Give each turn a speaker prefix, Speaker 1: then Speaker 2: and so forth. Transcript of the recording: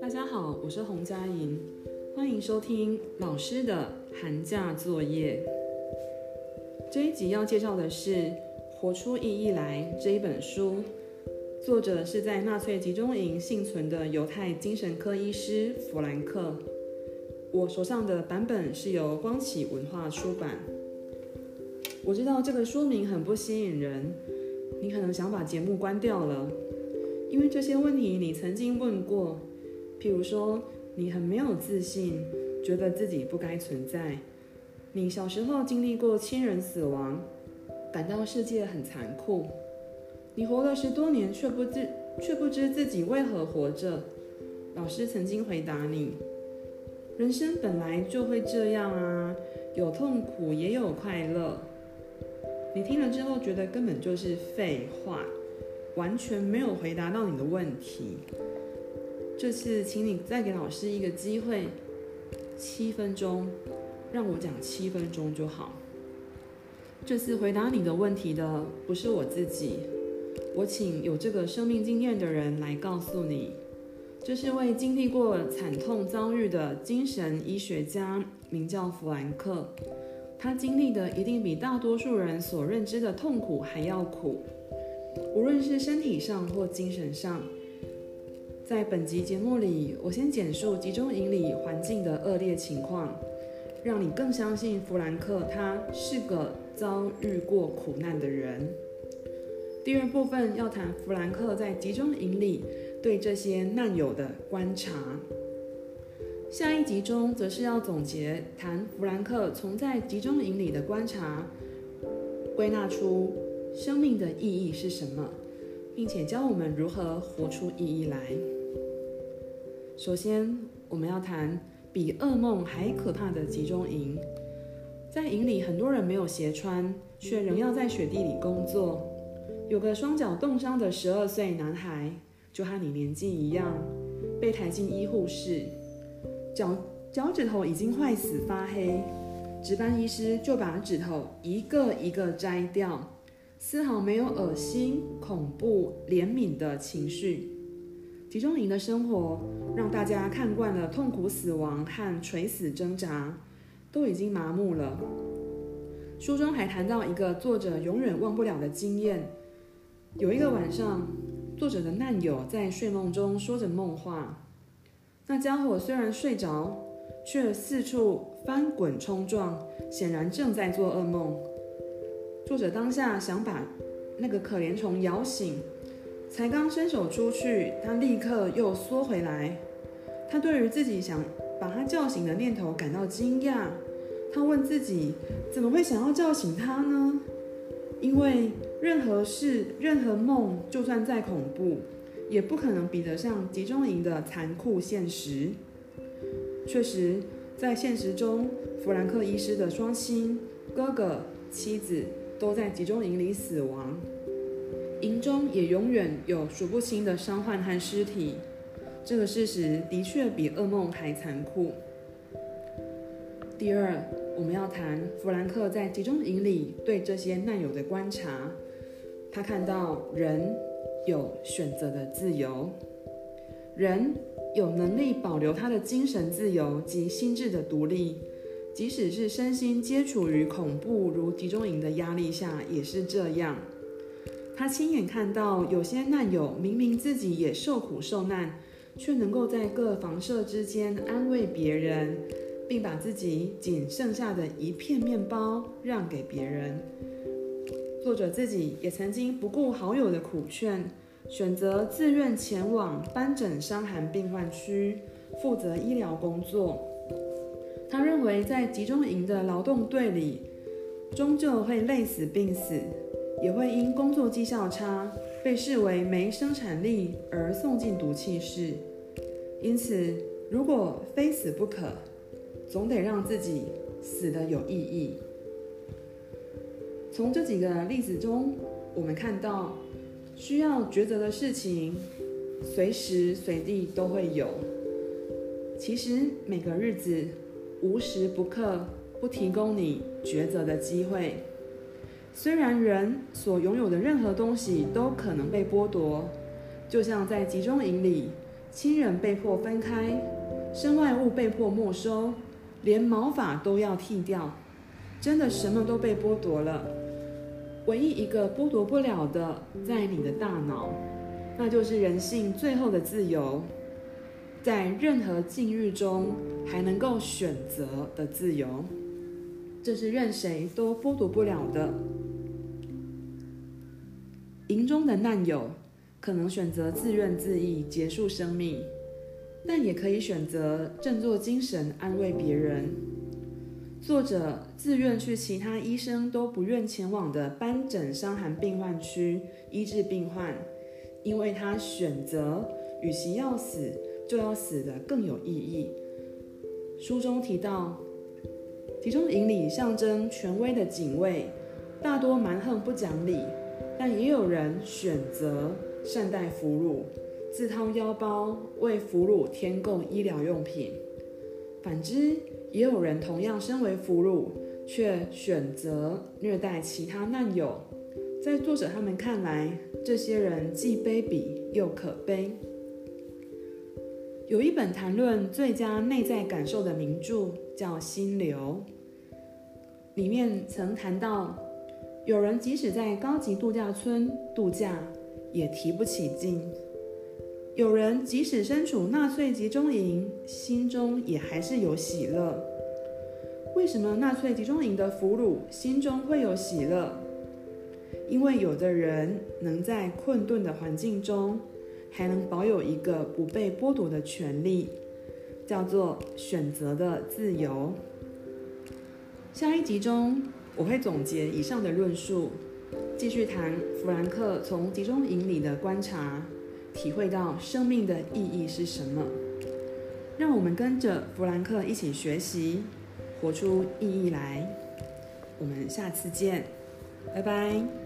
Speaker 1: 大家好，我是洪佳莹，欢迎收听老师的寒假作业。这一集要介绍的是《活出意义来》这一本书，作者是在纳粹集中营幸存的犹太精神科医师弗兰克。我手上的版本是由光启文化出版。我知道这个说明很不吸引人，你可能想把节目关掉了，因为这些问题你曾经问过，譬如说你很没有自信，觉得自己不该存在；你小时候经历过亲人死亡，感到世界很残酷；你活了十多年却不知却不知自己为何活着。老师曾经回答你。人生本来就会这样啊，有痛苦也有快乐。你听了之后觉得根本就是废话，完全没有回答到你的问题。这次请你再给老师一个机会，七分钟，让我讲七分钟就好。这次回答你的问题的不是我自己，我请有这个生命经验的人来告诉你。这是位经历过惨痛遭遇的精神医学家，名叫弗兰克。他经历的一定比大多数人所认知的痛苦还要苦，无论是身体上或精神上。在本集节目里，我先简述集中营里环境的恶劣情况，让你更相信弗兰克他是个遭遇过苦难的人。第二部分要谈弗兰克在集中营里。对这些难友的观察，下一集中则是要总结谈弗兰克从在集中营里的观察，归纳出生命的意义是什么，并且教我们如何活出意义来。首先，我们要谈比噩梦还可怕的集中营。在营里，很多人没有鞋穿，却仍要在雪地里工作。有个双脚冻伤的十二岁男孩。就和你年纪一样，被抬进医护室，脚脚趾头已经坏死发黑，值班医师就把指头一个一个摘掉，丝毫没有恶心、恐怖、怜悯的情绪。集中营的生活让大家看惯了痛苦、死亡和垂死挣扎，都已经麻木了。书中还谈到一个作者永远忘不了的经验，有一个晚上。作者的难友在睡梦中说着梦话，那家伙虽然睡着，却四处翻滚冲撞，显然正在做噩梦。作者当下想把那个可怜虫摇醒，才刚伸手出去，他立刻又缩回来。他对于自己想把他叫醒的念头感到惊讶，他问自己：怎么会想要叫醒他呢？因为。任何事、任何梦，就算再恐怖，也不可能比得上集中营的残酷现实。确实，在现实中，弗兰克医师的双亲、哥哥、妻子都在集中营里死亡，营中也永远有数不清的伤患和尸体。这个事实的确比噩梦还残酷。第二，我们要谈弗兰克在集中营里对这些难友的观察。他看到人有选择的自由，人有能力保留他的精神自由及心智的独立，即使是身心接触于恐怖如集中营的压力下也是这样。他亲眼看到有些难友明明自己也受苦受难，却能够在各房舍之间安慰别人，并把自己仅剩下的一片面包让给别人。作者自己也曾经不顾好友的苦劝，选择自愿前往斑疹伤寒病患区负责医疗工作。他认为，在集中营的劳动队里，终究会累死病死，也会因工作绩效差被视为没生产力而送进毒气室。因此，如果非死不可，总得让自己死得有意义。从这几个例子中，我们看到需要抉择的事情，随时随地都会有。其实每个日子无时不刻不提供你抉择的机会。虽然人所拥有的任何东西都可能被剥夺，就像在集中营里，亲人被迫分开，身外物被迫没收，连毛发都要剃掉，真的什么都被剥夺了。唯一一个剥夺不了的，在你的大脑，那就是人性最后的自由，在任何境遇中还能够选择的自由，这是任谁都剥夺不了的。营中的难友可能选择自怨自艾结束生命，但也可以选择振作精神安慰别人。作者自愿去其他医生都不愿前往的斑疹伤寒病患区医治病患，因为他选择与其要死就要死的更有意义。书中提到，集中营里象征权威的警卫大多蛮横不讲理。但也有人选择善待俘虏，自掏腰包为俘虏添购医疗用品；反之，也有人同样身为俘虏，却选择虐待其他难友。在作者他们看来，这些人既卑鄙又可悲。有一本谈论最佳内在感受的名著叫《心流》，里面曾谈到。有人即使在高级度假村度假，也提不起劲；有人即使身处纳粹集中营，心中也还是有喜乐。为什么纳粹集中营的俘虏心中会有喜乐？因为有的人能在困顿的环境中，还能保有一个不被剥夺的权利，叫做选择的自由。下一集中。我会总结以上的论述，继续谈弗兰克从集中营里的观察，体会到生命的意义是什么。让我们跟着弗兰克一起学习，活出意义来。我们下次见，拜拜。